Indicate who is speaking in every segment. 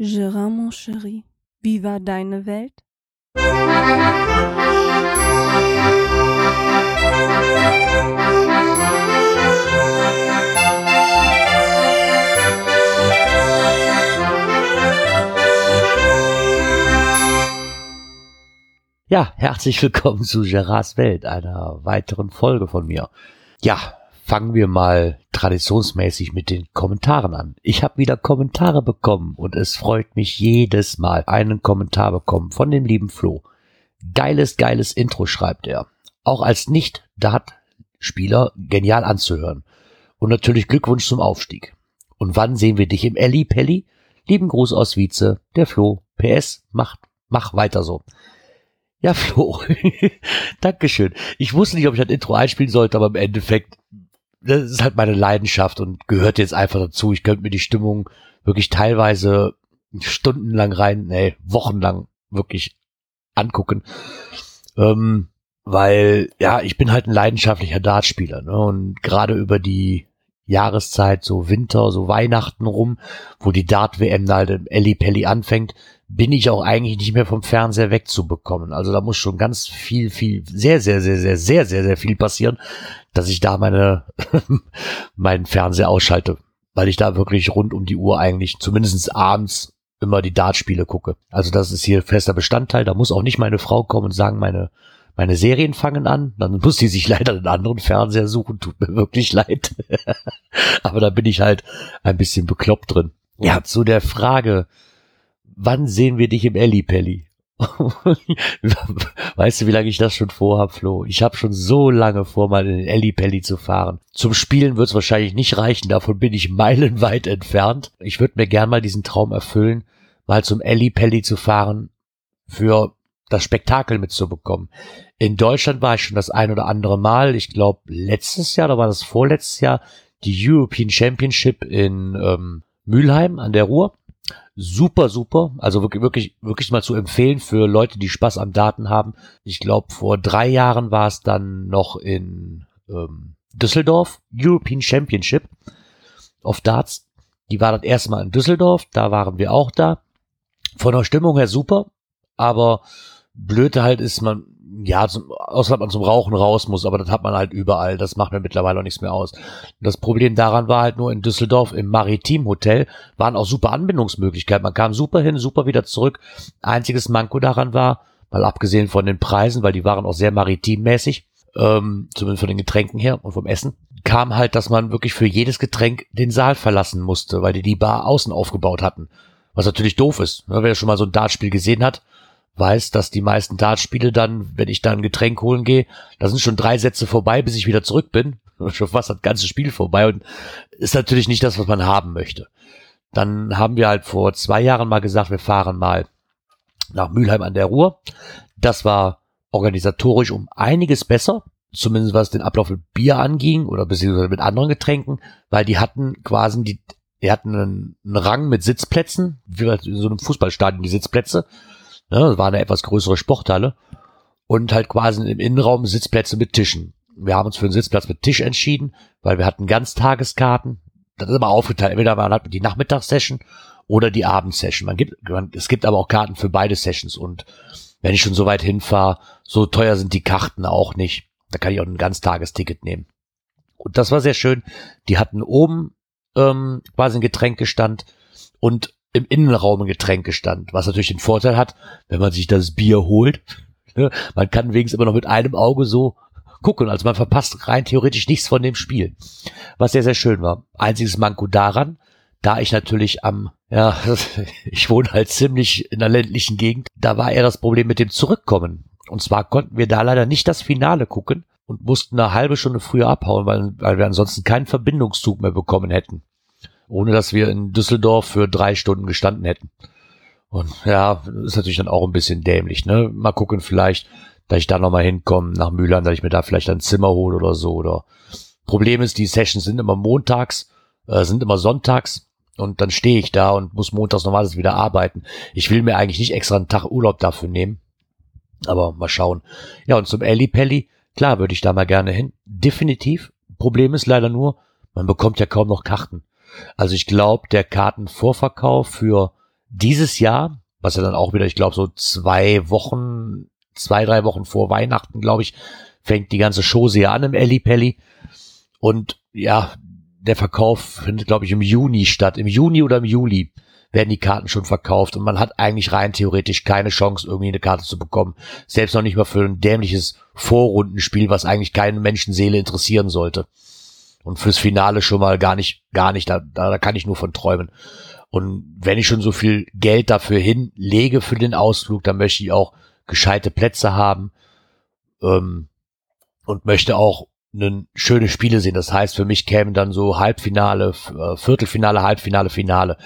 Speaker 1: Gérard, mon chéri, wie war deine Welt?
Speaker 2: Ja, herzlich willkommen zu Gerards Welt, einer weiteren Folge von mir. Ja, fangen wir mal traditionsmäßig mit den Kommentaren an. Ich habe wieder Kommentare bekommen und es freut mich jedes Mal, einen Kommentar bekommen von dem lieben Flo. Geiles, geiles Intro schreibt er. Auch als Nicht-Dart-Spieler genial anzuhören. Und natürlich Glückwunsch zum Aufstieg. Und wann sehen wir dich im Elli Pelli? Lieben Gruß aus Vize, der Flo. PS, mach, mach weiter so. Ja, Flo. Dankeschön. Ich wusste nicht, ob ich das Intro einspielen sollte, aber im Endeffekt das ist halt meine Leidenschaft und gehört jetzt einfach dazu. Ich könnte mir die Stimmung wirklich teilweise stundenlang rein, nee, wochenlang wirklich angucken. Ähm, weil, ja, ich bin halt ein leidenschaftlicher Dartspieler, ne? Und gerade über die Jahreszeit, so Winter, so Weihnachten rum, wo die Dart-WM da halt im Elli Pelli anfängt, bin ich auch eigentlich nicht mehr vom Fernseher wegzubekommen. Also da muss schon ganz viel, viel, sehr, sehr, sehr, sehr, sehr, sehr, sehr viel passieren, dass ich da meine, meinen Fernseher ausschalte, weil ich da wirklich rund um die Uhr eigentlich, zumindest abends, immer die Dartspiele gucke. Also das ist hier fester Bestandteil. Da muss auch nicht meine Frau kommen und sagen, meine, meine Serien fangen an. Dann muss die sich leider einen anderen Fernseher suchen. Tut mir wirklich leid. Aber da bin ich halt ein bisschen bekloppt drin. Ja, zu der Frage, wann sehen wir dich im Ellipelli? weißt du, wie lange ich das schon vorhab, Flo? Ich habe schon so lange vor, mal in den Ellipelli zu fahren. Zum Spielen wird es wahrscheinlich nicht reichen, davon bin ich meilenweit entfernt. Ich würde mir gern mal diesen Traum erfüllen, mal zum Ellipelli zu fahren, für das Spektakel mitzubekommen. In Deutschland war ich schon das ein oder andere Mal, ich glaube letztes Jahr, oder war das vorletztes Jahr, die European Championship in ähm, Mülheim an der Ruhr super, super. Also wirklich, wirklich, wirklich mal zu empfehlen für Leute, die Spaß am Daten haben. Ich glaube, vor drei Jahren war es dann noch in ähm, Düsseldorf, European Championship of Darts. Die war das erste Mal in Düsseldorf, da waren wir auch da. Von der Stimmung her super, aber blöde halt ist man, ja, zum, außer dass man zum Rauchen raus muss, aber das hat man halt überall. Das macht mir mittlerweile auch nichts mehr aus. Das Problem daran war halt nur in Düsseldorf im Maritim Hotel waren auch super Anbindungsmöglichkeiten. Man kam super hin, super wieder zurück. Einziges Manko daran war, mal abgesehen von den Preisen, weil die waren auch sehr maritimmäßig, ähm, zumindest von den Getränken her und vom Essen, kam halt, dass man wirklich für jedes Getränk den Saal verlassen musste, weil die die Bar außen aufgebaut hatten. Was natürlich doof ist. Ne? Wer schon mal so ein Dartspiel gesehen hat, weiß, dass die meisten Dartspiele dann, wenn ich da ein Getränk holen gehe, da sind schon drei Sätze vorbei, bis ich wieder zurück bin. Schon fast das ganze Spiel vorbei und ist natürlich nicht das, was man haben möchte. Dann haben wir halt vor zwei Jahren mal gesagt, wir fahren mal nach Mülheim an der Ruhr. Das war organisatorisch um einiges besser, zumindest was den Ablauf mit Bier anging oder beziehungsweise mit anderen Getränken, weil die hatten quasi die, die hatten einen, einen Rang mit Sitzplätzen, wie in so einem Fußballstadion die Sitzplätze Ne, das war eine etwas größere Sporthalle. Und halt quasi im Innenraum Sitzplätze mit Tischen. Wir haben uns für einen Sitzplatz mit Tisch entschieden, weil wir hatten Ganztageskarten. Das ist aber aufgeteilt. Entweder man hat die Nachmittagssession oder die Abendsession. Man gibt, man, es gibt aber auch Karten für beide Sessions. Und wenn ich schon so weit hinfahre, so teuer sind die Karten auch nicht. Da kann ich auch ein Ganztagesticket nehmen. Und das war sehr schön. Die hatten oben ähm, quasi ein Getränkestand und im Innenraum ein Getränke stand, was natürlich den Vorteil hat, wenn man sich das Bier holt, ne, man kann wenigstens immer noch mit einem Auge so gucken, also man verpasst rein theoretisch nichts von dem Spiel, was sehr, sehr schön war. Einziges Manko daran, da ich natürlich am, ja, ich wohne halt ziemlich in der ländlichen Gegend, da war eher das Problem mit dem Zurückkommen. Und zwar konnten wir da leider nicht das Finale gucken und mussten eine halbe Stunde früher abhauen, weil, weil wir ansonsten keinen Verbindungszug mehr bekommen hätten ohne dass wir in Düsseldorf für drei Stunden gestanden hätten. Und ja, ist natürlich dann auch ein bisschen dämlich, ne? Mal gucken vielleicht, dass ich da nochmal hinkomme nach Mühlern, dass ich mir da vielleicht ein Zimmer hole oder so. Oder Problem ist, die Sessions sind immer montags, äh, sind immer sonntags und dann stehe ich da und muss montags normales wieder arbeiten. Ich will mir eigentlich nicht extra einen Tag Urlaub dafür nehmen. Aber mal schauen. Ja, und zum Elli Pelli, klar, würde ich da mal gerne hin. Definitiv. Problem ist leider nur, man bekommt ja kaum noch Karten. Also ich glaube, der Kartenvorverkauf für Dieses Jahr, was ja dann auch wieder, ich glaube, so zwei Wochen, zwei, drei Wochen vor Weihnachten, glaube ich, fängt die ganze Chose ja an im Elli Pelli. Und ja, der Verkauf findet, glaube ich, im Juni statt. Im Juni oder im Juli werden die Karten schon verkauft und man hat eigentlich rein theoretisch keine Chance, irgendwie eine Karte zu bekommen. Selbst noch nicht mal für ein dämliches Vorrundenspiel, was eigentlich keine Menschenseele interessieren sollte. Und fürs Finale schon mal gar nicht, gar nicht, da, da kann ich nur von träumen. Und wenn ich schon so viel Geld dafür hinlege für den Ausflug, dann möchte ich auch gescheite Plätze haben ähm, und möchte auch einen schöne Spiele sehen. Das heißt, für mich kämen dann so Halbfinale, äh, Viertelfinale, Halbfinale, Finale.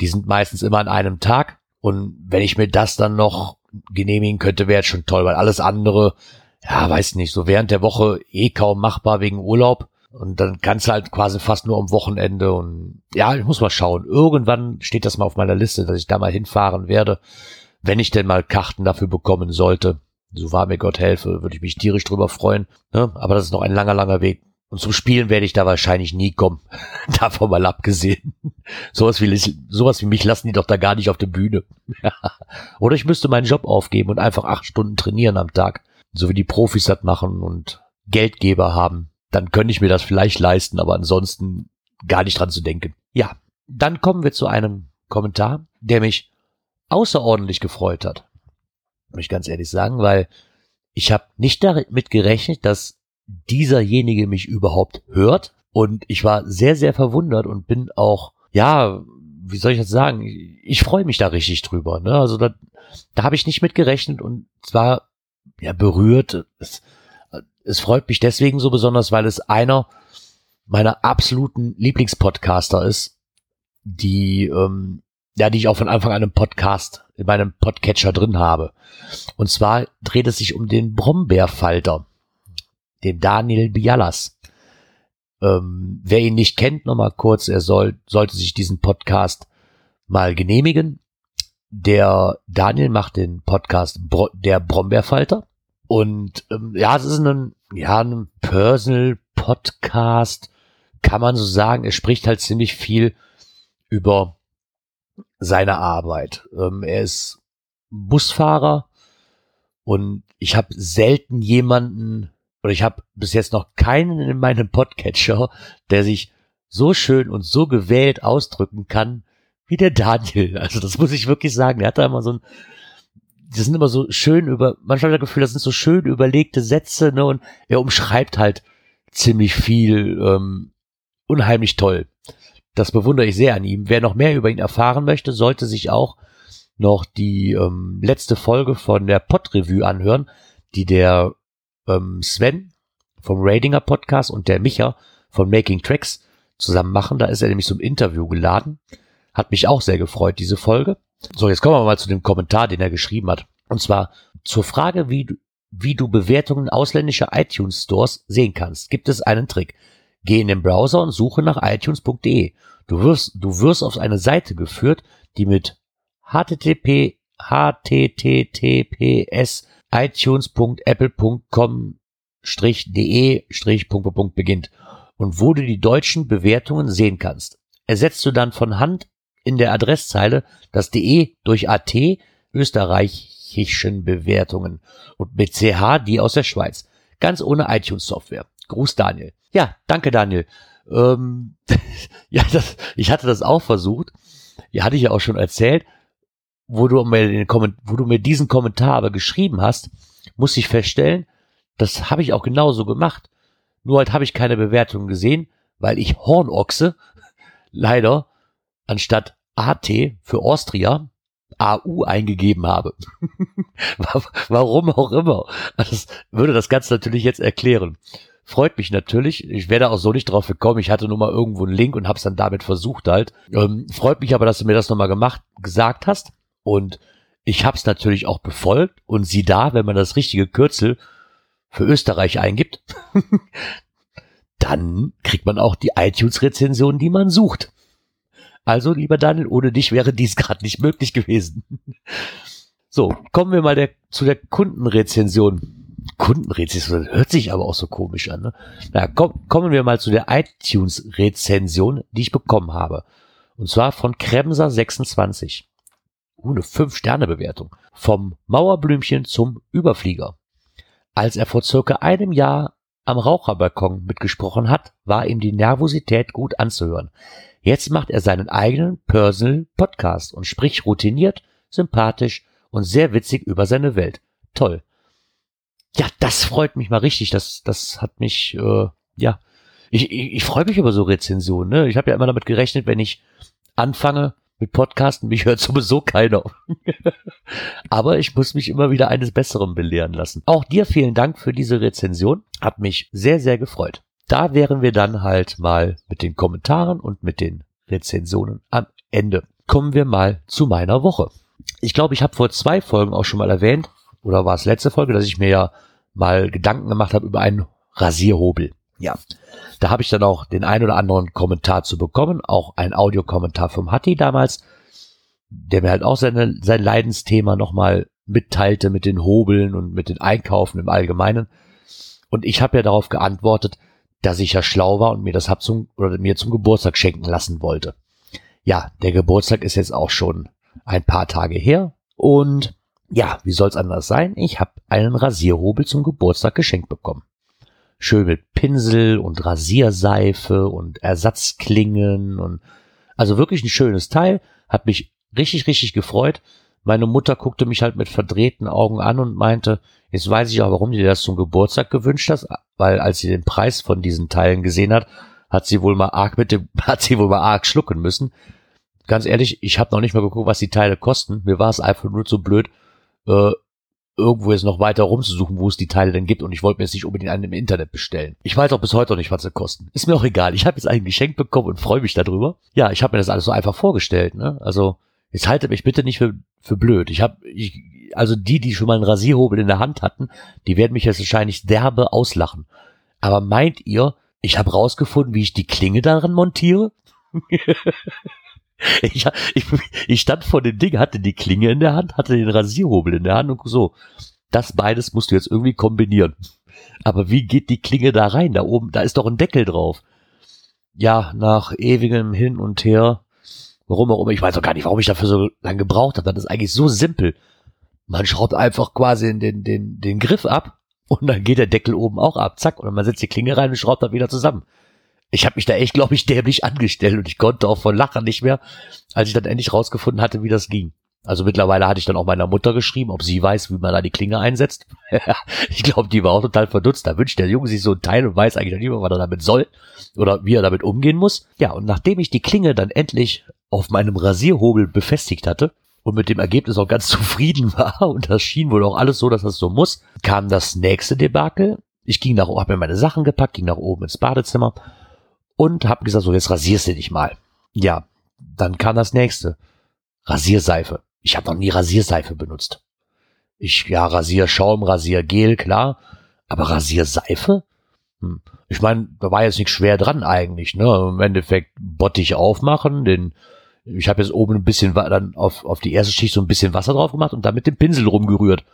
Speaker 2: Die sind meistens immer an einem Tag. Und wenn ich mir das dann noch genehmigen könnte, wäre es schon toll, weil alles andere, ja, weiß nicht, so während der Woche eh kaum machbar wegen Urlaub. Und dann kannst du halt quasi fast nur am Wochenende und ja, ich muss mal schauen. Irgendwann steht das mal auf meiner Liste, dass ich da mal hinfahren werde, wenn ich denn mal Karten dafür bekommen sollte. So war mir Gott helfe, würde ich mich tierisch drüber freuen. Ne? Aber das ist noch ein langer, langer Weg. Und zum Spielen werde ich da wahrscheinlich nie kommen. Davon mal abgesehen. sowas wie, sowas wie mich lassen die doch da gar nicht auf der Bühne. Oder ich müsste meinen Job aufgeben und einfach acht Stunden trainieren am Tag. So wie die Profis das machen und Geldgeber haben. Dann könnte ich mir das vielleicht leisten, aber ansonsten gar nicht dran zu denken. Ja, dann kommen wir zu einem Kommentar, der mich außerordentlich gefreut hat. Muss ich ganz ehrlich sagen, weil ich habe nicht damit gerechnet, dass dieserjenige mich überhaupt hört. Und ich war sehr, sehr verwundert und bin auch, ja, wie soll ich das sagen? Ich freue mich da richtig drüber. Ne? Also da, da habe ich nicht mit gerechnet und zwar ja berührt. Es, es freut mich deswegen so besonders, weil es einer meiner absoluten Lieblingspodcaster ist, die ähm, ja, die ich auch von Anfang an im Podcast, in meinem Podcatcher drin habe. Und zwar dreht es sich um den Brombeerfalter dem Daniel Bialas. Ähm, wer ihn nicht kennt, nochmal kurz, er soll, sollte sich diesen Podcast mal genehmigen. Der Daniel macht den Podcast Bro Der Brombeerfalter. Und ähm, ja, es ist ein, ja, ein Personal Podcast, kann man so sagen. Er spricht halt ziemlich viel über seine Arbeit. Ähm, er ist Busfahrer und ich habe selten jemanden und ich habe bis jetzt noch keinen in meinem Podcatcher, der sich so schön und so gewählt ausdrücken kann wie der Daniel. Also das muss ich wirklich sagen. Er hat da immer so ein, das sind immer so schön über, manchmal das Gefühl, das sind so schön überlegte Sätze, ne, und er umschreibt halt ziemlich viel, ähm, unheimlich toll. Das bewundere ich sehr an ihm. Wer noch mehr über ihn erfahren möchte, sollte sich auch noch die ähm, letzte Folge von der Pod-Revue anhören, die der ähm, Sven vom Radinger Podcast und der Micha von Making Tracks zusammen machen. Da ist er nämlich zum Interview geladen. Hat mich auch sehr gefreut, diese Folge. So, jetzt kommen wir mal zu dem Kommentar, den er geschrieben hat. Und zwar zur Frage, wie du, wie du Bewertungen ausländischer iTunes Stores sehen kannst, gibt es einen Trick. Geh in den Browser und suche nach iTunes.de. Du wirst, du wirst auf eine Seite geführt, die mit http https itunes.apple.com-de beginnt und wo du die deutschen Bewertungen sehen kannst. Ersetzt du dann von Hand in der Adresszeile das de durch at österreichischen Bewertungen und mit ch die aus der Schweiz. Ganz ohne iTunes-Software. Gruß Daniel. Ja, danke Daniel. Ähm, ja, das, ich hatte das auch versucht. Ja, hatte ich ja auch schon erzählt wo du mir den wo du mir diesen Kommentar aber geschrieben hast, muss ich feststellen, das habe ich auch genauso gemacht. Nur halt habe ich keine Bewertung gesehen, weil ich Hornochse leider anstatt AT für Austria AU eingegeben habe. Warum auch immer. Das würde das Ganze natürlich jetzt erklären. Freut mich natürlich. Ich werde auch so nicht drauf gekommen. Ich hatte nur mal irgendwo einen Link und habe es dann damit versucht halt. Ähm, freut mich aber, dass du mir das nochmal gemacht, gesagt hast. Und ich habe es natürlich auch befolgt und sieh da, wenn man das richtige Kürzel für Österreich eingibt, dann kriegt man auch die iTunes-Rezension, die man sucht. Also, lieber Daniel, ohne dich wäre dies gerade nicht möglich gewesen. So, kommen wir mal der, zu der Kundenrezension. Kundenrezension hört sich aber auch so komisch an. Ne? Na, komm, kommen wir mal zu der iTunes-Rezension, die ich bekommen habe. Und zwar von Kremser26. uh, eine 5-Sterne-Bewertung. Vom Mauerblümchen zum Überflieger. Als er vor circa einem Jahr am Raucherbalkon mitgesprochen hat, war ihm die Nervosität gut anzuhören. Jetzt macht er seinen eigenen Personal Podcast und spricht routiniert, sympathisch und sehr witzig über seine Welt. Toll. Ja, das freut mich mal richtig. Das, das hat mich, äh, ja, ich, ich, ich freue mich über so Rezensionen. Ne? Ich habe ja immer damit gerechnet, wenn ich anfange mit Podcasten, mich hört sowieso keiner. Aber ich muss mich immer wieder eines Besseren belehren lassen. Auch dir vielen Dank für diese Rezension. Hat mich sehr, sehr gefreut. Da wären wir dann halt mal mit den Kommentaren und mit den Rezensionen am Ende. Kommen wir mal zu meiner Woche. Ich glaube, ich habe vor zwei Folgen auch schon mal erwähnt, oder war es letzte Folge, dass ich mir ja mal Gedanken gemacht habe über einen Rasierhobel. Ja, da habe ich dann auch den ein oder anderen Kommentar zu bekommen, auch ein Audiokommentar vom Hatti damals, der mir halt auch seine, sein Leidensthema nochmal mitteilte mit den Hobeln und mit den Einkaufen im Allgemeinen. Und ich habe ja darauf geantwortet, dass ich ja schlau war und mir das hab zum, oder mir zum Geburtstag schenken lassen wollte. Ja, der Geburtstag ist jetzt auch schon ein paar Tage her und ja, wie soll's anders sein? Ich habe einen Rasierhobel zum Geburtstag geschenkt bekommen schön mit Pinsel und Rasierseife und Ersatzklingen und also wirklich ein schönes Teil. Hat mich richtig, richtig gefreut. Meine Mutter guckte mich halt mit verdrehten Augen an und meinte, jetzt weiß ich auch, warum du dir das zum Geburtstag gewünscht hast, weil als sie den Preis von diesen Teilen gesehen hat, hat sie wohl mal arg mit dem, hat sie wohl mal arg schlucken müssen. Ganz ehrlich, ich habe noch nicht mal geguckt, was die Teile kosten. Mir war es einfach nur zu blöd, äh, irgendwo jetzt noch weiter rumzusuchen, wo es die Teile denn gibt und ich wollte mir jetzt nicht unbedingt einen im Internet bestellen. Ich weiß auch bis heute noch nicht, was sie kosten. Ist mir auch egal. Ich habe jetzt ein Geschenk bekommen und freue mich darüber. Ja, ich habe mir das alles so einfach vorgestellt. Ne? Also jetzt haltet mich bitte nicht für, für blöd. Ich habe, ich, also die, die schon mal einen Rasierhobel in der Hand hatten, die werden mich jetzt wahrscheinlich derbe auslachen. Aber meint ihr, ich habe rausgefunden, wie ich die Klinge daran montiere? Ich, ich, ich stand vor dem Ding, hatte die Klinge in der Hand, hatte den Rasierhobel in der Hand und so. Das beides musst du jetzt irgendwie kombinieren. Aber wie geht die Klinge da rein? Da oben, da ist doch ein Deckel drauf. Ja, nach ewigem Hin und Her, warum auch immer, ich weiß auch gar nicht, warum ich dafür so lange gebraucht habe. Das ist eigentlich so simpel. Man schraubt einfach quasi den, den, den Griff ab und dann geht der Deckel oben auch ab. Zack, und man setzt die Klinge rein und schraubt dann wieder zusammen ich habe mich da echt, glaube ich, dämlich angestellt und ich konnte auch von Lachen nicht mehr, als ich dann endlich rausgefunden hatte, wie das ging. Also mittlerweile hatte ich dann auch meiner Mutter geschrieben, ob sie weiß, wie man da die Klinge einsetzt. ich glaube, die war auch total verdutzt. Da wünscht der Junge sich so ein Teil und weiß eigentlich nicht mehr, was er damit soll oder wie er damit umgehen muss. Ja, und nachdem ich die Klinge dann endlich auf meinem Rasierhobel befestigt hatte und mit dem Ergebnis auch ganz zufrieden war und das schien wohl auch alles so, dass das so muss, kam das nächste Debakel. Ich ging nach oben, habe mir meine Sachen gepackt, ging nach oben ins Badezimmer und habe gesagt, so jetzt rasierst du dich mal. Ja, dann kam das nächste. Rasierseife. Ich habe noch nie Rasierseife benutzt. Ich, ja, Rasierschaum, Rasiergel, klar. Aber Rasierseife? Hm. Ich meine, da war jetzt nichts schwer dran eigentlich. Ne? Im Endeffekt Bottich aufmachen, den, ich habe jetzt oben ein bisschen dann auf, auf die erste Schicht so ein bisschen Wasser drauf gemacht und dann mit dem Pinsel rumgerührt.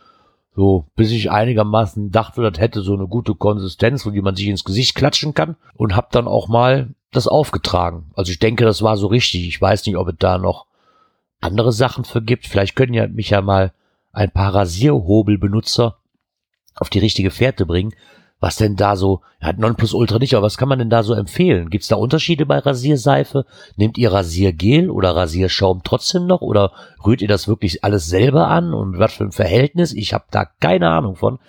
Speaker 2: So, bis ich einigermaßen dachte, das hätte so eine gute Konsistenz, wo die man sich ins Gesicht klatschen kann. Und hab dann auch mal das aufgetragen. Also ich denke, das war so richtig. Ich weiß nicht, ob es da noch andere Sachen für gibt. Vielleicht können ja mich ja mal ein paar Rasierhobelbenutzer auf die richtige Fährte bringen, was denn da so, ja, Nonplusultra nicht, aber was kann man denn da so empfehlen? Gibt es da Unterschiede bei Rasierseife? Nehmt ihr Rasiergel oder Rasierschaum trotzdem noch oder rührt ihr das wirklich alles selber an und was für ein Verhältnis? Ich habe da keine Ahnung von.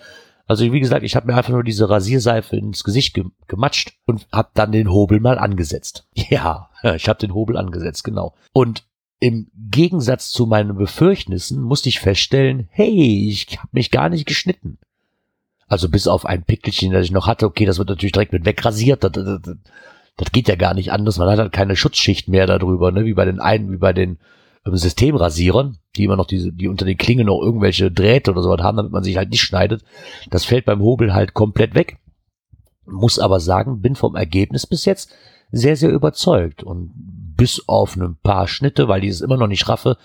Speaker 2: Also wie gesagt, ich habe mir einfach nur diese Rasierseife ins Gesicht ge gematscht und habe dann den Hobel mal angesetzt. Ja, ich habe den Hobel angesetzt, genau. Und im Gegensatz zu meinen Befürchtnissen musste ich feststellen, hey, ich habe mich gar nicht geschnitten. Also bis auf ein Pickelchen, das ich noch hatte, okay, das wird natürlich direkt mit wegrasiert. Das, das, das, das geht ja gar nicht anders. Man hat halt keine Schutzschicht mehr darüber, ne? wie bei den einen, wie bei den ähm, Systemrasierern, die immer noch diese, die unter den Klingen noch irgendwelche Drähte oder sowas haben, damit man sich halt nicht schneidet. Das fällt beim Hobel halt komplett weg. Muss aber sagen, bin vom Ergebnis bis jetzt sehr, sehr überzeugt. Und bis auf ein paar Schnitte, weil ich es immer noch nicht raffe,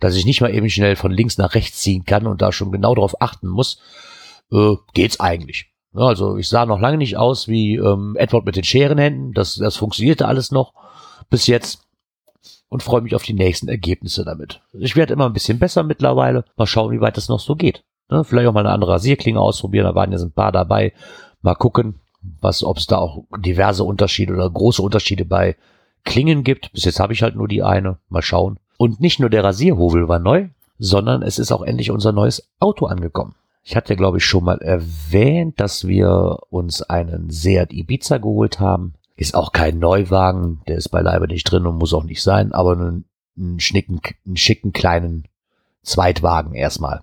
Speaker 2: dass ich nicht mal eben schnell von links nach rechts ziehen kann und da schon genau drauf achten muss, äh, geht's eigentlich. Ja, also ich sah noch lange nicht aus wie ähm, Edward mit den Scherenhänden. Das, das funktionierte alles noch bis jetzt. und freue mich auf die nächsten Ergebnisse damit. Ich werde immer ein bisschen besser mittlerweile. Mal schauen, wie weit das noch so geht. Ne? Vielleicht auch mal eine andere Rasierklinge ausprobieren. Da waren jetzt ein paar dabei. Mal gucken, was, ob es da auch diverse Unterschiede oder große Unterschiede bei Klingen gibt. Bis jetzt habe ich halt nur die eine. Mal schauen. Und nicht nur der Rasierhobel war neu, sondern es ist auch endlich unser neues Auto angekommen. Ich hatte, glaube ich, schon mal erwähnt, dass wir uns einen Seat Ibiza geholt haben. Ist auch kein Neuwagen, der ist beileibe nicht drin und muss auch nicht sein, aber einen, einen, schnicken, einen schicken kleinen Zweitwagen erstmal.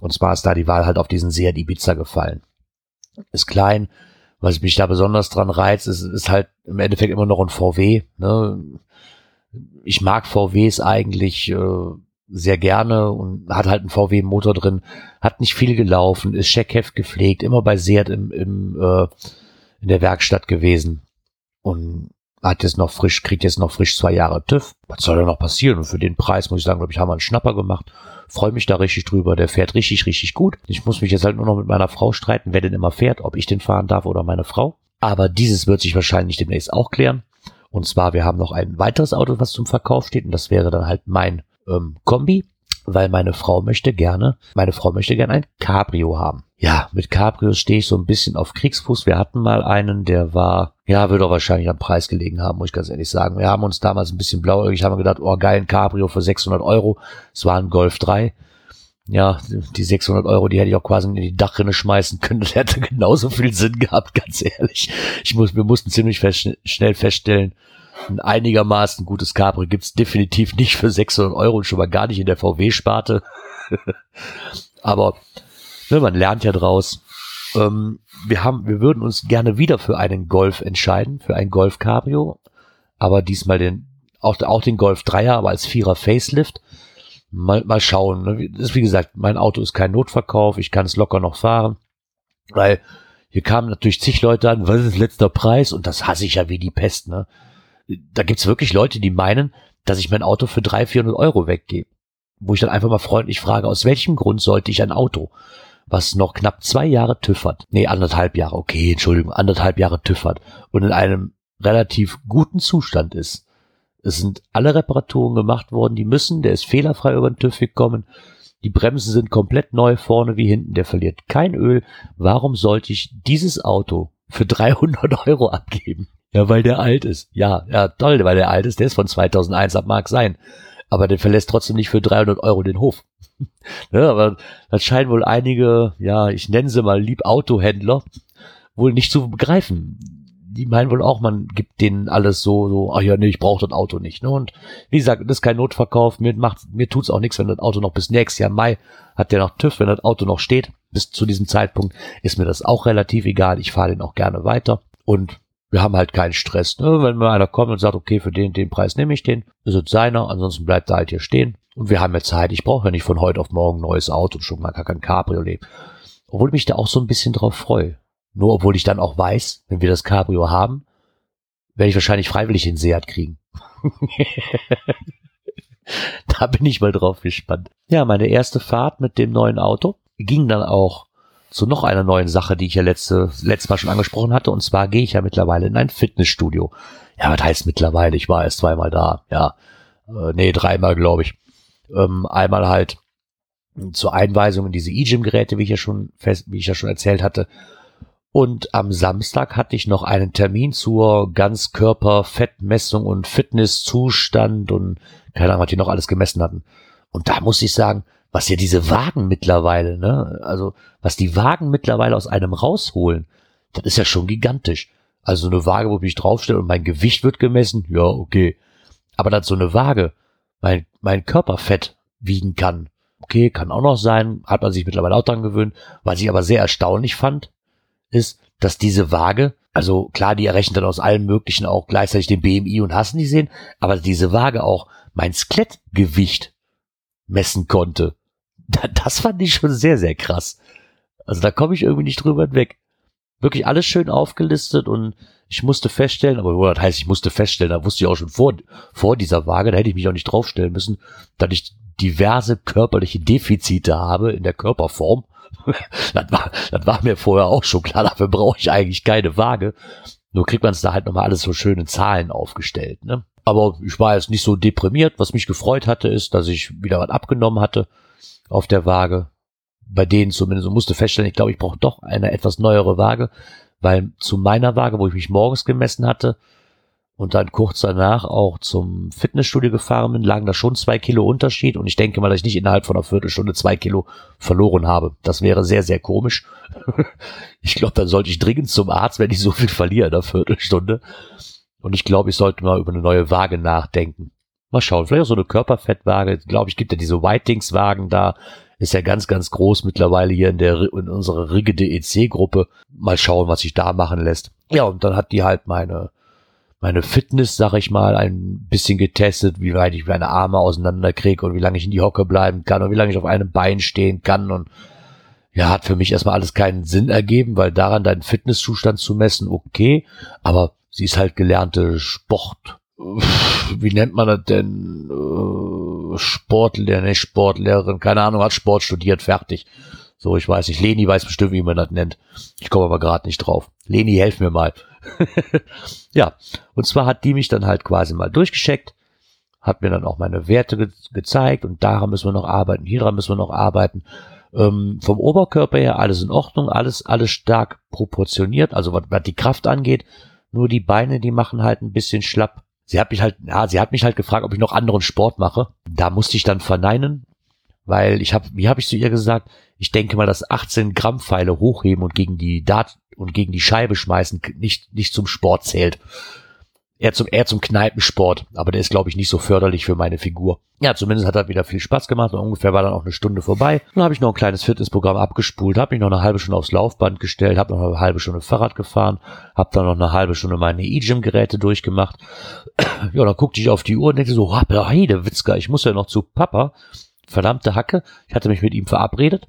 Speaker 2: Und zwar ist da die Wahl halt auf diesen Seat Ibiza gefallen. Ist klein, was mich da besonders dran reizt, ist, ist halt im Endeffekt immer noch ein VW. Ne? Ich mag VWs eigentlich äh, sehr gerne und hat halt einen VW-Motor drin, hat nicht viel gelaufen, ist Scheckheft gepflegt, immer bei Seat im, im, äh, in der Werkstatt gewesen und hat jetzt noch frisch, kriegt jetzt noch frisch zwei Jahre TÜV. Was soll da noch passieren? Und für den Preis muss ich sagen, glaube ich, haben wir einen Schnapper gemacht. Freue mich da richtig drüber. Der fährt richtig, richtig gut. Ich muss mich jetzt halt nur noch mit meiner Frau streiten, wer denn immer fährt, ob ich den fahren darf oder meine Frau. Aber dieses wird sich wahrscheinlich demnächst auch klären. Und zwar, wir haben noch ein weiteres Auto, was zum Verkauf steht. Und das wäre dann halt mein ähm, Kombi, weil meine Frau möchte gerne, meine Frau möchte gerne ein Cabrio haben. Ja, mit Cabrios stehe ich so ein bisschen auf Kriegsfuß. Wir hatten mal einen, der war, ja, würde auch wahrscheinlich am Preis gelegen haben, muss ich ganz ehrlich sagen. Wir haben uns damals ein bisschen blauäugig, haben gedacht, oh geil, ein Cabrio für 600 Euro. Es war ein Golf 3 ja, die 600 Euro, die hätte ich auch quasi in die Dachrinne schmeißen können. Das hätte genauso viel Sinn gehabt, ganz ehrlich. Ich muss, wir mussten ziemlich fest, schnell feststellen, ein einigermaßen gutes Capri gibt's definitiv nicht für 600 Euro und schon mal gar nicht in der VW-Sparte. Aber ne, man lernt ja draus. Ähm, wir haben, wir würden uns gerne wieder für einen Golf entscheiden, für ein Golf Cabrio, aber diesmal den auch, auch den Golf 3er, aber als Vierer Facelift. Mal, mal schauen. Ne? Das ist wie gesagt, mein Auto ist kein Notverkauf, ich kann es locker noch fahren, weil hier kamen natürlich zig Leute an, was ist letzter Preis? Und das hasse ich ja wie die Pest, ne? Da gibt's wirklich Leute, die meinen, dass ich mein Auto für 300, 400 Euro weggebe. Wo ich dann einfach mal freundlich frage, aus welchem Grund sollte ich ein Auto, was noch knapp zwei Jahre hat, nee, anderthalb Jahre, okay, Entschuldigung, anderthalb Jahre hat und in einem relativ guten Zustand ist. Es sind alle Reparaturen gemacht worden, die müssen, der ist fehlerfrei über den TÜV gekommen, die Bremsen sind komplett neu vorne wie hinten, der verliert kein Öl. Warum sollte ich dieses Auto für 300 Euro abgeben? Ja, weil der alt ist. Ja, ja, toll, weil der alt ist. Der ist von 2001, das mag sein. Aber der verlässt trotzdem nicht für 300 Euro den Hof. ne, aber das scheinen wohl einige, ja, ich nenne sie mal lieb Autohändler, wohl nicht zu begreifen. Die meinen wohl auch, man gibt denen alles so, so, ach ja, nee, ich brauche das Auto nicht. Ne? Und wie gesagt, das ist kein Notverkauf. Mir macht, mir tut's auch nichts, wenn das Auto noch bis nächstes Jahr Mai hat der noch TÜV, wenn das Auto noch steht. Bis zu diesem Zeitpunkt ist mir das auch relativ egal. Ich fahre den auch gerne weiter. Und wir haben halt keinen Stress. Ne? Wenn mal einer kommt und sagt, okay, für den, den Preis nehme ich den, ist es seiner, ansonsten bleibt er halt hier stehen. Und wir haben ja Zeit. Ich brauche ja nicht von heute auf morgen ein neues Auto und schon mal gar kein Cabriolet. Obwohl ich mich da auch so ein bisschen drauf freue. Nur obwohl ich dann auch weiß, wenn wir das Cabrio haben, werde ich wahrscheinlich freiwillig den Seat kriegen. da bin ich mal drauf gespannt. Ja, meine erste Fahrt mit dem neuen Auto ging dann auch zu noch einer neuen Sache, die ich ja letzte, letztes Mal schon angesprochen hatte. Und zwar gehe ich ja mittlerweile in ein Fitnessstudio. Ja, was heißt mittlerweile? Ich war erst zweimal da. Ja, äh, nee, dreimal, glaube ich. Ähm, einmal halt zur Einweisung in diese E-Gym-Geräte, wie ich ja schon fest, wie ich ja schon erzählt hatte. Und am Samstag hatte ich noch einen Termin zur Ganzkörper-Fettmessung und Fitnesszustand und keine Ahnung, was die noch alles gemessen hatten. Und da muss ich sagen, was ja diese Wagen mittlerweile, ne, also was die Wagen mittlerweile aus einem rausholen, das ist ja schon gigantisch. Also eine Waage, wo ich mich draufstelle und mein Gewicht wird gemessen, ja, okay. Aber dass so eine Waage mein, mein Körperfett wiegen kann, okay, kann auch noch sein, hat man sich mittlerweile auch dran gewöhnt. Was ich aber sehr erstaunlich fand, ist, dass diese Waage, also klar, die errechnet dann aus allem Möglichen auch gleichzeitig den BMI und hassen die sehen, aber diese Waage auch mein Skelettgewicht messen konnte. Das fand ich schon sehr, sehr krass. Also da komme ich irgendwie nicht drüber weg. Wirklich alles schön aufgelistet und ich musste feststellen, aber das heißt, ich musste feststellen, da wusste ich auch schon vor, vor dieser Waage, da hätte ich mich auch nicht draufstellen müssen, dass ich diverse körperliche Defizite habe in der Körperform. das, war, das war mir vorher auch schon klar, dafür brauche ich eigentlich keine Waage. Nur kriegt man es da halt nochmal alles so schöne Zahlen aufgestellt. Ne? Aber ich war jetzt nicht so deprimiert. Was mich gefreut hatte, ist, dass ich wieder was abgenommen hatte auf der Waage. Bei denen zumindest und musste feststellen, ich glaube, ich brauche doch eine etwas neuere Waage, weil zu meiner Waage, wo ich mich morgens gemessen hatte, und dann kurz danach auch zum Fitnessstudio gefahren bin, lagen da schon zwei Kilo Unterschied und ich denke mal, dass ich nicht innerhalb von einer Viertelstunde zwei Kilo verloren habe. Das wäre sehr, sehr komisch. ich glaube, dann sollte ich dringend zum Arzt, wenn ich so viel verliere in einer Viertelstunde. Und ich glaube, ich sollte mal über eine neue Waage nachdenken. Mal schauen, vielleicht auch so eine Körperfettwaage. Ich glaube, ich gibt ja diese Whitings-Wagen da. Ist ja ganz, ganz groß mittlerweile hier in der, in unserer rigide EC-Gruppe. Mal schauen, was sich da machen lässt. Ja, und dann hat die halt meine, meine Fitness, sag ich mal, ein bisschen getestet, wie weit ich meine Arme auseinanderkriege und wie lange ich in die Hocke bleiben kann und wie lange ich auf einem Bein stehen kann und ja, hat für mich erstmal alles keinen Sinn ergeben, weil daran deinen Fitnesszustand zu messen, okay, aber sie ist halt gelernte Sport, wie nennt man das denn? Äh, Sportlehrer, nicht Sportlehrerin, keine Ahnung, hat Sport studiert, fertig. So, ich weiß nicht. Leni weiß bestimmt, wie man das nennt. Ich komme aber gerade nicht drauf. Leni, helf mir mal. ja, und zwar hat die mich dann halt quasi mal durchgescheckt, hat mir dann auch meine Werte ge gezeigt und daran müssen wir noch arbeiten, hier dran müssen wir noch arbeiten. Ähm, vom Oberkörper her alles in Ordnung, alles, alles stark proportioniert, also was, was die Kraft angeht. Nur die Beine, die machen halt ein bisschen schlapp. Sie hat mich halt, ja, sie hat mich halt gefragt, ob ich noch anderen Sport mache. Da musste ich dann verneinen, weil ich habe, wie habe ich zu ihr gesagt, ich denke mal, dass 18 Gramm Pfeile hochheben und gegen die Dart und gegen die Scheibe schmeißen nicht, nicht zum Sport zählt. Eher zum, eher zum Kneipensport, aber der ist, glaube ich, nicht so förderlich für meine Figur. Ja, zumindest hat er wieder viel Spaß gemacht und ungefähr war dann auch eine Stunde vorbei. Dann habe ich noch ein kleines Fitnessprogramm abgespult, habe mich noch eine halbe Stunde aufs Laufband gestellt, habe noch eine halbe Stunde Fahrrad gefahren, habe dann noch eine halbe Stunde meine E-Gym-Geräte durchgemacht. Ja, dann guckte ich auf die Uhr und denke so, Heide Witzka, ich muss ja noch zu Papa. Verdammte Hacke, ich hatte mich mit ihm verabredet.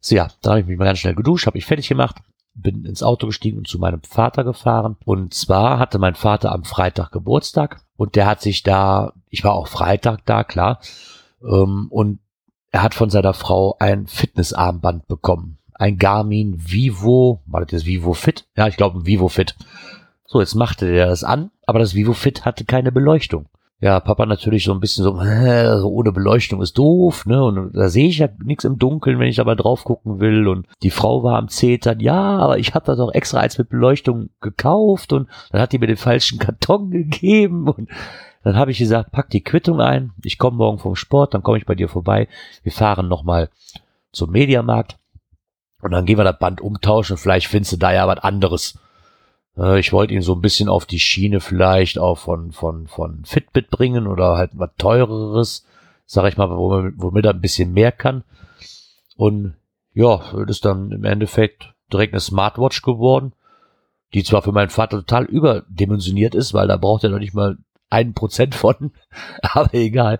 Speaker 2: So ja, da habe ich mich mal ganz schnell geduscht, habe ich fertig gemacht, bin ins Auto gestiegen und zu meinem Vater gefahren. Und zwar hatte mein Vater am Freitag Geburtstag und der hat sich da, ich war auch Freitag da, klar, ähm, und er hat von seiner Frau ein Fitnessarmband bekommen. Ein Garmin Vivo, war das Vivo Fit? Ja, ich glaube ein Vivo Fit. So, jetzt machte der das an, aber das Vivo Fit hatte keine Beleuchtung ja, Papa natürlich so ein bisschen so, äh, ohne Beleuchtung ist doof, ne? Und da sehe ich ja nichts im Dunkeln, wenn ich da mal drauf gucken will. Und die Frau war am Zetern, ja, aber ich habe da doch extra eins mit Beleuchtung gekauft und dann hat die mir den falschen Karton gegeben und dann habe ich gesagt, pack die Quittung ein, ich komme morgen vom Sport, dann komme ich bei dir vorbei. Wir fahren nochmal zum Mediamarkt und dann gehen wir das Band umtauschen, vielleicht findest du da ja was anderes. Äh, ich wollte ihn so ein bisschen auf die Schiene vielleicht auch von, von, von Fitbit bringen oder halt was teureres, sag ich mal, womit er ein bisschen mehr kann. Und ja, das ist dann im Endeffekt direkt eine Smartwatch geworden, die zwar für meinen Vater total überdimensioniert ist, weil da braucht er noch nicht mal ein Prozent von, aber egal.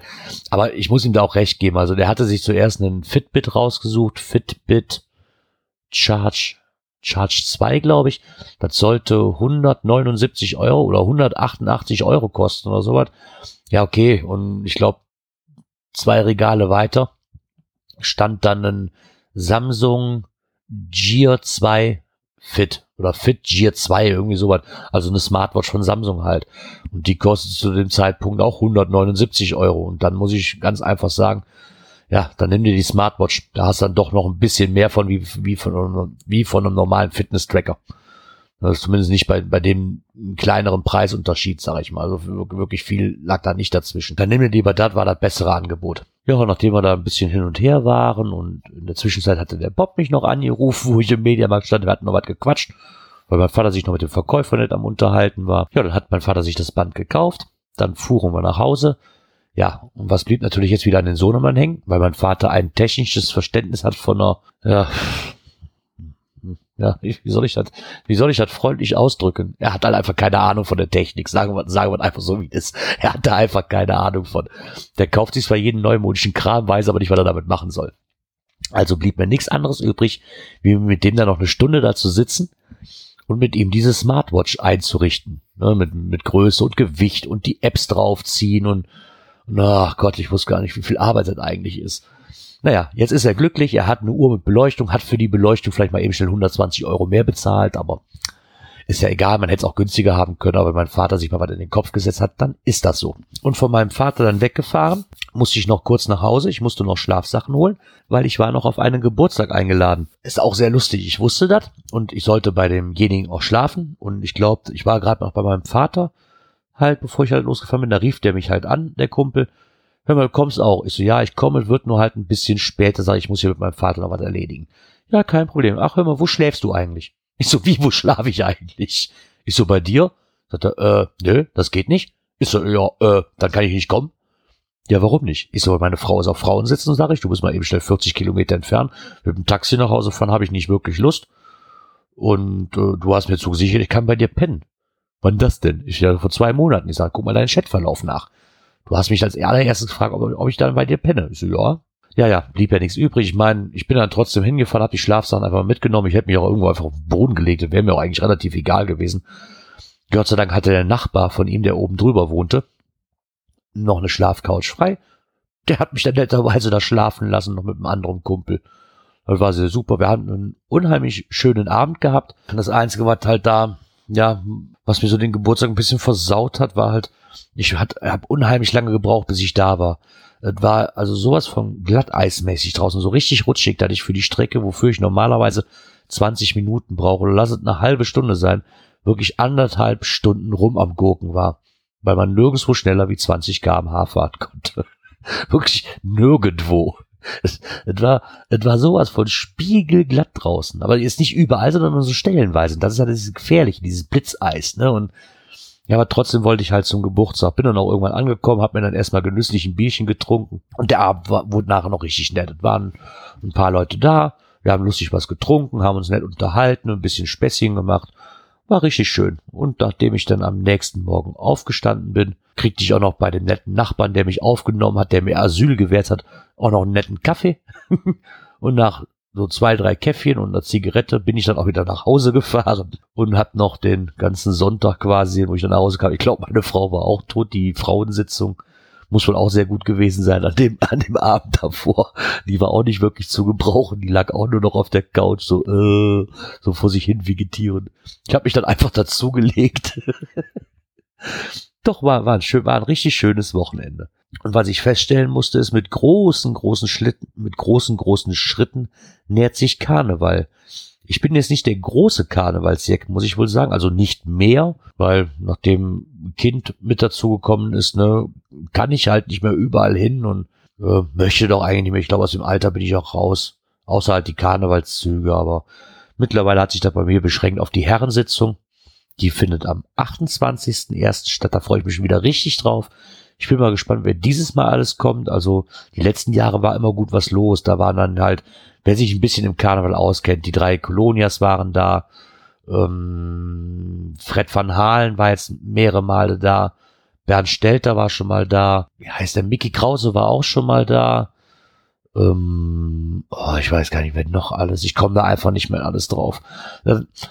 Speaker 2: Aber ich muss ihm da auch recht geben. Also der hatte sich zuerst einen Fitbit rausgesucht, Fitbit Charge Charge 2, glaube ich. Das sollte 179 Euro oder 188 Euro kosten oder sowas. Ja, okay. Und ich glaube, zwei Regale weiter stand dann ein Samsung Gear 2 Fit oder Fit Gear 2, irgendwie sowas. Also eine Smartwatch von Samsung halt. Und die kostet zu dem Zeitpunkt auch 179 Euro. Und dann muss ich ganz einfach sagen, ja, dann nimm dir die Smartwatch. Da hast du dann doch noch ein bisschen mehr von wie, wie von, wie von einem normalen Fitness-Tracker. Das ist zumindest nicht bei, bei dem kleineren Preisunterschied, sage ich mal. Also wirklich viel lag da nicht dazwischen. Dann nimm dir lieber das, war das bessere Angebot. Ja, und nachdem wir da ein bisschen hin und her waren und in der Zwischenzeit hatte der Bob mich noch angerufen, wo ich im Mediamarkt stand, wir hatten noch was gequatscht, weil mein Vater sich noch mit dem Verkäufer nicht am Unterhalten war. Ja, dann hat mein Vater sich das Band gekauft, dann fuhren wir nach Hause, ja, und was blieb natürlich jetzt wieder an den Sohnemann hängen, weil mein Vater ein technisches Verständnis hat von einer, ja, ja, wie soll ich das, wie soll ich das freundlich ausdrücken? Er hat halt einfach keine Ahnung von der Technik. Sagen wir, sagen wir einfach so, wie es ist. Er hat da einfach keine Ahnung von. Der kauft sich zwar jeden neumodischen Kram, weiß aber nicht, was er damit machen soll. Also blieb mir nichts anderes übrig, wie mit dem dann noch eine Stunde da zu sitzen und mit ihm diese Smartwatch einzurichten. Ne, mit, mit Größe und Gewicht und die Apps draufziehen und Ach Gott, ich wusste gar nicht, wie viel Arbeit das eigentlich ist. Naja, jetzt ist er glücklich, er hat eine Uhr mit Beleuchtung, hat für die Beleuchtung vielleicht mal eben schnell 120 Euro mehr bezahlt, aber Ist ja egal, man hätte es auch günstiger haben können, aber wenn mein Vater sich mal was in den Kopf gesetzt hat, dann ist das so. Und von meinem Vater dann weggefahren, musste ich noch kurz nach Hause, ich musste noch Schlafsachen holen, weil ich war noch auf einen Geburtstag eingeladen. Ist auch sehr lustig, ich wusste das und ich sollte bei demjenigen auch schlafen und ich glaube, ich war gerade noch bei meinem Vater, halt, bevor ich halt losgefahren bin, da rief der mich halt an, der Kumpel, hör mal, du kommst auch. Ich so, ja, ich komme, wird nur halt ein bisschen später, sag ich, ich muss hier mit meinem Vater noch was erledigen. Ja, kein Problem. Ach, hör mal, wo schläfst du eigentlich? Ich so, wie, wo schlafe ich eigentlich? Ich so, bei dir? Sagt er, äh, nö, das geht nicht. Ich so, ja, äh, dann kann ich nicht kommen. Ja, warum nicht? Ich so, meine Frau ist auf Frauen sitzen, sage ich, du bist mal eben schnell 40 Kilometer entfernt. Mit dem Taxi nach Hause fahren habe ich nicht wirklich Lust. Und äh, du hast mir zugesichert, ich kann bei dir pennen. Wann das denn? Ich ja vor zwei Monaten. Ich sag, guck mal deinen Chatverlauf nach. Du hast mich als allererstes gefragt, ob, ob ich dann bei dir penne. Ich so, ja. Ja, ja, blieb ja nichts übrig. Ich meine, ich bin dann trotzdem hingefahren, habe die Schlafsachen einfach mitgenommen. Ich hätte mich auch irgendwo einfach auf den Boden gelegt. Wäre mir auch eigentlich relativ egal gewesen. Gott sei Dank hatte der Nachbar von ihm, der oben drüber wohnte, noch eine Schlafcouch frei. Der hat mich dann netterweise da schlafen lassen, noch mit einem anderen Kumpel. Das war sehr super. Wir hatten einen unheimlich schönen Abend gehabt. Das Einzige, was halt da, ja, was mir so den Geburtstag ein bisschen versaut hat, war halt, ich habe unheimlich lange gebraucht, bis ich da war. Es war also sowas von glatteismäßig draußen, so richtig rutschig, dass ich für die Strecke, wofür ich normalerweise 20 Minuten brauche, lass es eine halbe Stunde sein, wirklich anderthalb Stunden rum am Gurken war, weil man nirgendwo schneller wie 20 km/h fahren konnte. wirklich nirgendwo. Es, es, war, es war sowas von spiegelglatt draußen, aber jetzt nicht überall, sondern nur so stellenweise. das ist halt dieses gefährliche, dieses Blitzeis, ne? Und ja, aber trotzdem wollte ich halt zum Geburtstag. Bin dann auch irgendwann angekommen, habe mir dann erstmal genüsslich ein Bierchen getrunken. Und der Abend war, wurde nachher noch richtig nett. Es waren ein paar Leute da. Wir haben lustig was getrunken, haben uns nett unterhalten, ein bisschen Späßchen gemacht. War richtig schön. Und nachdem ich dann am nächsten Morgen aufgestanden bin, kriegte ich auch noch bei dem netten Nachbarn, der mich aufgenommen hat, der mir Asyl gewährt hat, auch noch einen netten Kaffee. und nach so zwei, drei Käffchen und eine Zigarette bin ich dann auch wieder nach Hause gefahren und hab noch den ganzen Sonntag quasi, wo ich dann nach Hause kam. Ich glaube, meine Frau war auch tot, die Frauensitzung muss wohl auch sehr gut gewesen sein an dem, an dem Abend davor. Die war auch nicht wirklich zu gebrauchen. Die lag auch nur noch auf der Couch, so, äh, so vor sich hin vegetieren. Ich habe mich dann einfach dazugelegt. Doch, war, war, ein schön, war ein richtig schönes Wochenende. Und was ich feststellen musste, ist, mit großen, großen Schlitten, mit großen, großen Schritten nähert sich Karneval. Ich bin jetzt nicht der große Karnevalsjack, muss ich wohl sagen. Also nicht mehr, weil nachdem Kind mit dazugekommen ist, ne, kann ich halt nicht mehr überall hin und äh, möchte doch eigentlich nicht mehr. Ich glaube, aus dem Alter bin ich auch raus. Außer halt die Karnevalszüge, aber mittlerweile hat sich das bei mir beschränkt auf die Herrensitzung. Die findet am 28.01. statt. Da freue ich mich wieder richtig drauf. Ich bin mal gespannt, wer dieses Mal alles kommt. Also die letzten Jahre war immer gut was los. Da waren dann halt, wer sich ein bisschen im Karneval auskennt, die drei Kolonias waren da. Ähm, Fred van Halen war jetzt mehrere Male da. Bernd Stelter war schon mal da. Wie heißt der? Mickey Krause war auch schon mal da. Ähm, oh, ich weiß gar nicht, wer noch alles. Ich komme da einfach nicht mehr alles drauf.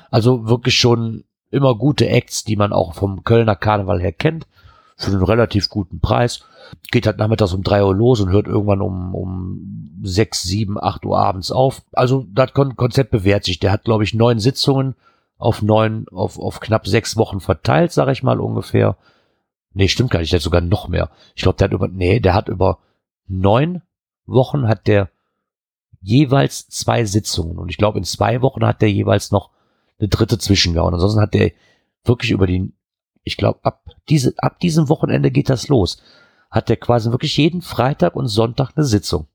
Speaker 2: Also wirklich schon immer gute Acts, die man auch vom Kölner Karneval her kennt, für einen relativ guten Preis. Geht halt nachmittags um drei Uhr los und hört irgendwann um, um sechs, sieben, acht Uhr abends auf. Also das Konzept bewährt sich. Der hat, glaube ich, neun Sitzungen auf neun, auf, auf knapp sechs Wochen verteilt, sage ich mal ungefähr. Nee, stimmt gar nicht, der hat sogar noch mehr. Ich glaube, der hat über, nee, der hat über neun Wochen hat der jeweils zwei Sitzungen. Und ich glaube, in zwei Wochen hat der jeweils noch eine dritte zwischengehauen. Ansonsten hat der wirklich über die, ich glaube, ab, diese, ab diesem Wochenende geht das los. Hat der quasi wirklich jeden Freitag und Sonntag eine Sitzung.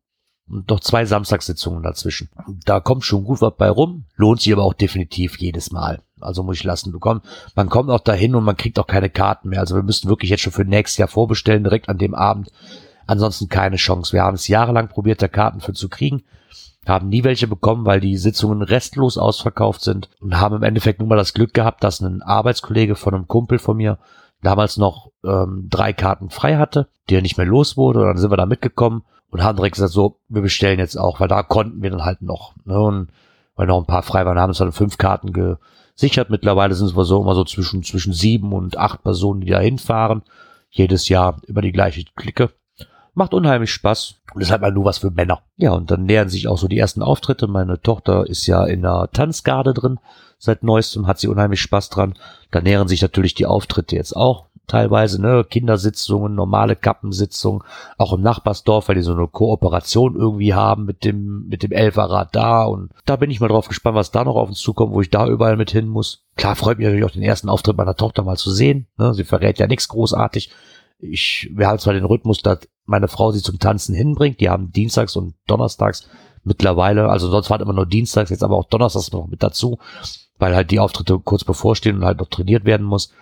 Speaker 2: Und noch zwei Samstagssitzungen dazwischen. Da kommt schon gut was bei rum, lohnt sich aber auch definitiv jedes Mal. Also muss ich lassen. Du komm, man kommt auch dahin und man kriegt auch keine Karten mehr. Also wir müssten wirklich jetzt schon für nächstes Jahr vorbestellen, direkt an dem Abend. Ansonsten keine Chance. Wir haben es jahrelang probiert, da Karten für zu kriegen haben nie welche bekommen, weil die Sitzungen restlos ausverkauft sind und haben im Endeffekt nur mal das Glück gehabt, dass ein Arbeitskollege von einem Kumpel von mir damals noch ähm, drei Karten frei hatte, die er nicht mehr los wurde. Und dann sind wir da mitgekommen und haben direkt gesagt, so, wir bestellen jetzt auch, weil da konnten wir dann halt noch. Ne? Und weil noch ein paar frei waren, haben uns dann fünf Karten gesichert. Mittlerweile sind es so immer so zwischen, zwischen sieben und acht Personen, die da hinfahren. Jedes Jahr über die gleiche Clique. Macht unheimlich Spaß. Und das halt mal nur was für Männer. Ja, und dann nähern sich auch so die ersten Auftritte. Meine Tochter ist ja in der Tanzgarde drin seit neuestem, hat sie unheimlich Spaß dran. Da nähern sich natürlich die Auftritte jetzt auch teilweise, ne, Kindersitzungen, normale Kappensitzungen, auch im Nachbarsdorf, weil die so eine Kooperation irgendwie haben mit dem, mit dem Elferrad da und da bin ich mal drauf gespannt, was da noch auf uns zukommt, wo ich da überall mit hin muss. Klar freut mich natürlich auch den ersten Auftritt meiner Tochter mal zu sehen, ne, sie verrät ja nichts großartig. Ich, wir haben zwar den Rhythmus, dass meine Frau sie zum Tanzen hinbringt, die haben dienstags und donnerstags mittlerweile, also sonst war immer nur dienstags, jetzt aber auch donnerstags noch mit dazu, weil halt die Auftritte kurz bevorstehen und halt noch trainiert werden muss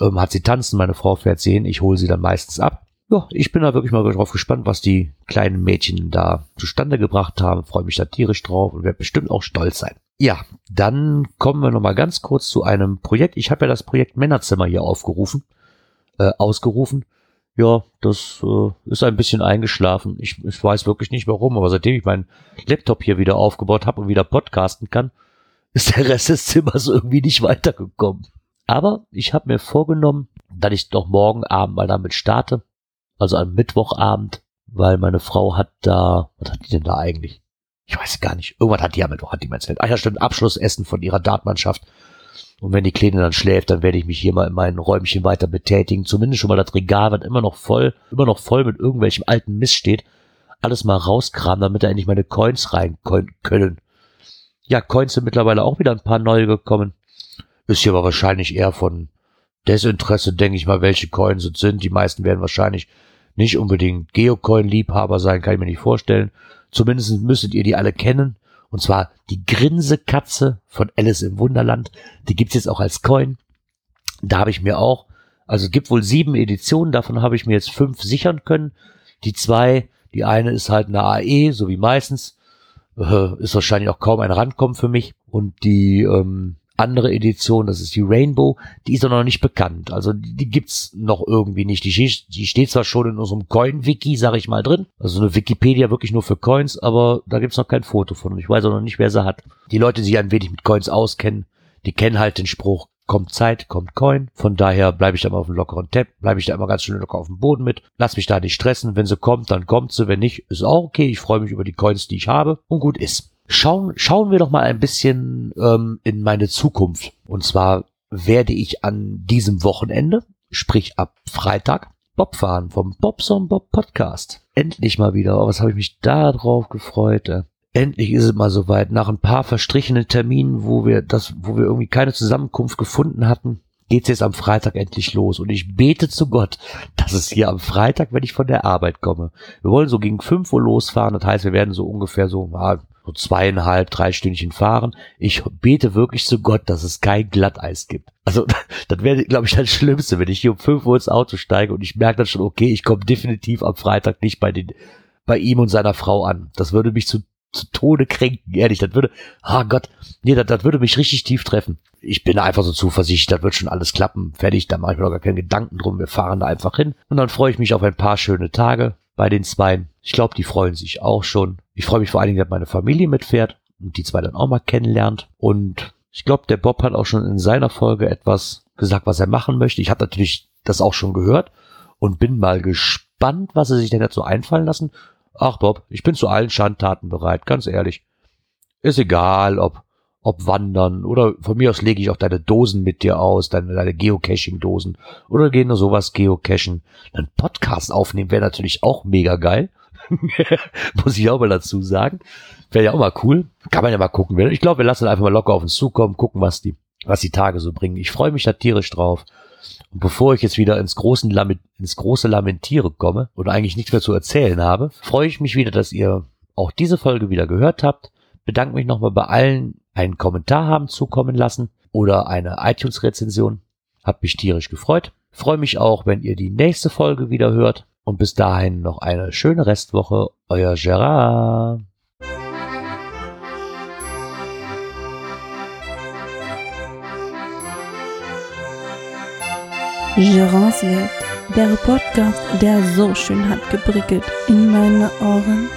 Speaker 2: ähm, hat sie tanzen, meine Frau fährt sie hin, ich hole sie dann meistens ab. Ja, ich bin da wirklich mal drauf gespannt, was die kleinen Mädchen da zustande gebracht haben. Freue mich da tierisch drauf und werde bestimmt auch stolz sein. Ja, dann kommen wir noch mal ganz kurz zu einem Projekt. Ich habe ja das Projekt Männerzimmer hier aufgerufen, äh, ausgerufen. Ja, das äh, ist ein bisschen eingeschlafen. Ich, ich weiß wirklich nicht warum, aber seitdem ich meinen Laptop hier wieder aufgebaut habe und wieder podcasten kann, ist der Rest des Zimmers irgendwie nicht weitergekommen. Aber ich habe mir vorgenommen, dass ich doch morgen Abend mal damit starte. Also am Mittwochabend, weil meine Frau hat da, was hat die denn da eigentlich? Ich weiß gar nicht. Irgendwas hat die am Mittwoch, hat die mir erzählt. Ach ja, stimmt, Abschlussessen von ihrer Dartmannschaft. Und wenn die Kleine dann schläft, dann werde ich mich hier mal in meinen Räumchen weiter betätigen. Zumindest schon mal das Regal wird immer noch voll, immer noch voll mit irgendwelchem alten Mist steht. Alles mal rauskramen, damit da endlich meine Coins rein können. Ja, Coins sind mittlerweile auch wieder ein paar neue gekommen. Ist hier aber wahrscheinlich eher von Desinteresse, denke ich mal, welche Coins es sind. Die meisten werden wahrscheinlich nicht unbedingt Geocoin-Liebhaber sein, kann ich mir nicht vorstellen. Zumindest müsstet ihr die alle kennen. Und zwar die Grinsekatze von Alice im Wunderland. Die gibt's jetzt auch als Coin. Da habe ich mir auch, also gibt wohl sieben Editionen, davon habe ich mir jetzt fünf sichern können. Die zwei, die eine ist halt eine AE, so wie meistens. Äh, ist wahrscheinlich auch kaum ein Randkommen für mich. Und die ähm, andere Edition, das ist die Rainbow, die ist doch noch nicht bekannt. Also die, die gibt's noch irgendwie nicht. Die, die steht zwar schon in unserem Coin-Wiki, sag ich mal, drin. Also eine Wikipedia wirklich nur für Coins, aber da gibt's noch kein Foto von. Und ich weiß auch noch nicht, wer sie hat. Die Leute, die sich ein wenig mit Coins auskennen, die kennen halt den Spruch, kommt Zeit, kommt Coin. Von daher bleibe ich da mal auf dem lockeren Tab, bleibe ich da immer ganz schön locker auf dem Boden mit. Lass mich da nicht stressen. Wenn sie kommt, dann kommt sie. Wenn nicht, ist auch okay. Ich freue mich über die Coins, die ich habe. Und gut ist schauen, schauen wir doch mal ein bisschen ähm, in meine Zukunft. Und zwar werde ich an diesem Wochenende, sprich ab Freitag, Bob fahren vom Bobson Bob Podcast. Endlich mal wieder. Oh, was habe ich mich da drauf gefreut. Äh. Endlich ist es mal soweit. Nach ein paar verstrichenen Terminen, wo wir das, wo wir irgendwie keine Zusammenkunft gefunden hatten, geht's jetzt am Freitag endlich los. Und ich bete zu Gott, dass es hier am Freitag, wenn ich von der Arbeit komme. Wir wollen so gegen fünf Uhr losfahren. Das heißt, wir werden so ungefähr so, so zweieinhalb, drei Stündchen fahren. Ich bete wirklich zu Gott, dass es kein Glatteis gibt. Also das wäre, glaube ich, das Schlimmste, wenn ich hier um fünf Uhr ins Auto steige und ich merke dann schon, okay, ich komme definitiv am Freitag nicht bei den, bei ihm und seiner Frau an. Das würde mich zu, zu Tode kränken, ehrlich. Das würde, ah oh Gott, nee, das, das würde mich richtig tief treffen. Ich bin einfach so zuversichtlich, das wird schon alles klappen. Fertig, da mache ich mir doch gar keine Gedanken drum. Wir fahren da einfach hin und dann freue ich mich auf ein paar schöne Tage bei den Zweien. Ich glaube, die freuen sich auch schon. Ich freue mich vor allen Dingen, dass meine Familie mitfährt und die zwei dann auch mal kennenlernt. Und ich glaube, der Bob hat auch schon in seiner Folge etwas gesagt, was er machen möchte. Ich habe natürlich das auch schon gehört und bin mal gespannt, was er sich denn dazu einfallen lassen. Ach Bob, ich bin zu allen Schandtaten bereit, ganz ehrlich. Ist egal, ob ob wandern oder von mir aus lege ich auch deine Dosen mit dir aus, deine, deine Geocaching-Dosen oder gehen nur sowas geocachen. Ein Podcast aufnehmen wäre natürlich auch mega geil. Muss ich auch mal dazu sagen. Wäre ja auch mal cool. Kann man ja mal gucken. Ich glaube, wir lassen einfach mal locker auf uns zukommen, gucken, was die, was die Tage so bringen. Ich freue mich da tierisch drauf. Und bevor ich jetzt wieder ins, großen Lament, ins große Lamentiere komme und eigentlich nichts mehr zu erzählen habe, freue ich mich wieder, dass ihr auch diese Folge wieder gehört habt. Bedanke mich nochmal bei allen, einen Kommentar haben zukommen lassen oder eine iTunes-Rezension. Hat mich tierisch gefreut. Freue mich auch, wenn ihr die nächste Folge wieder hört. Und bis dahin noch eine schöne Restwoche. Euer Gerard.
Speaker 1: Gerards Welt, der Podcast, der so schön hat geprickelt in meine Ohren.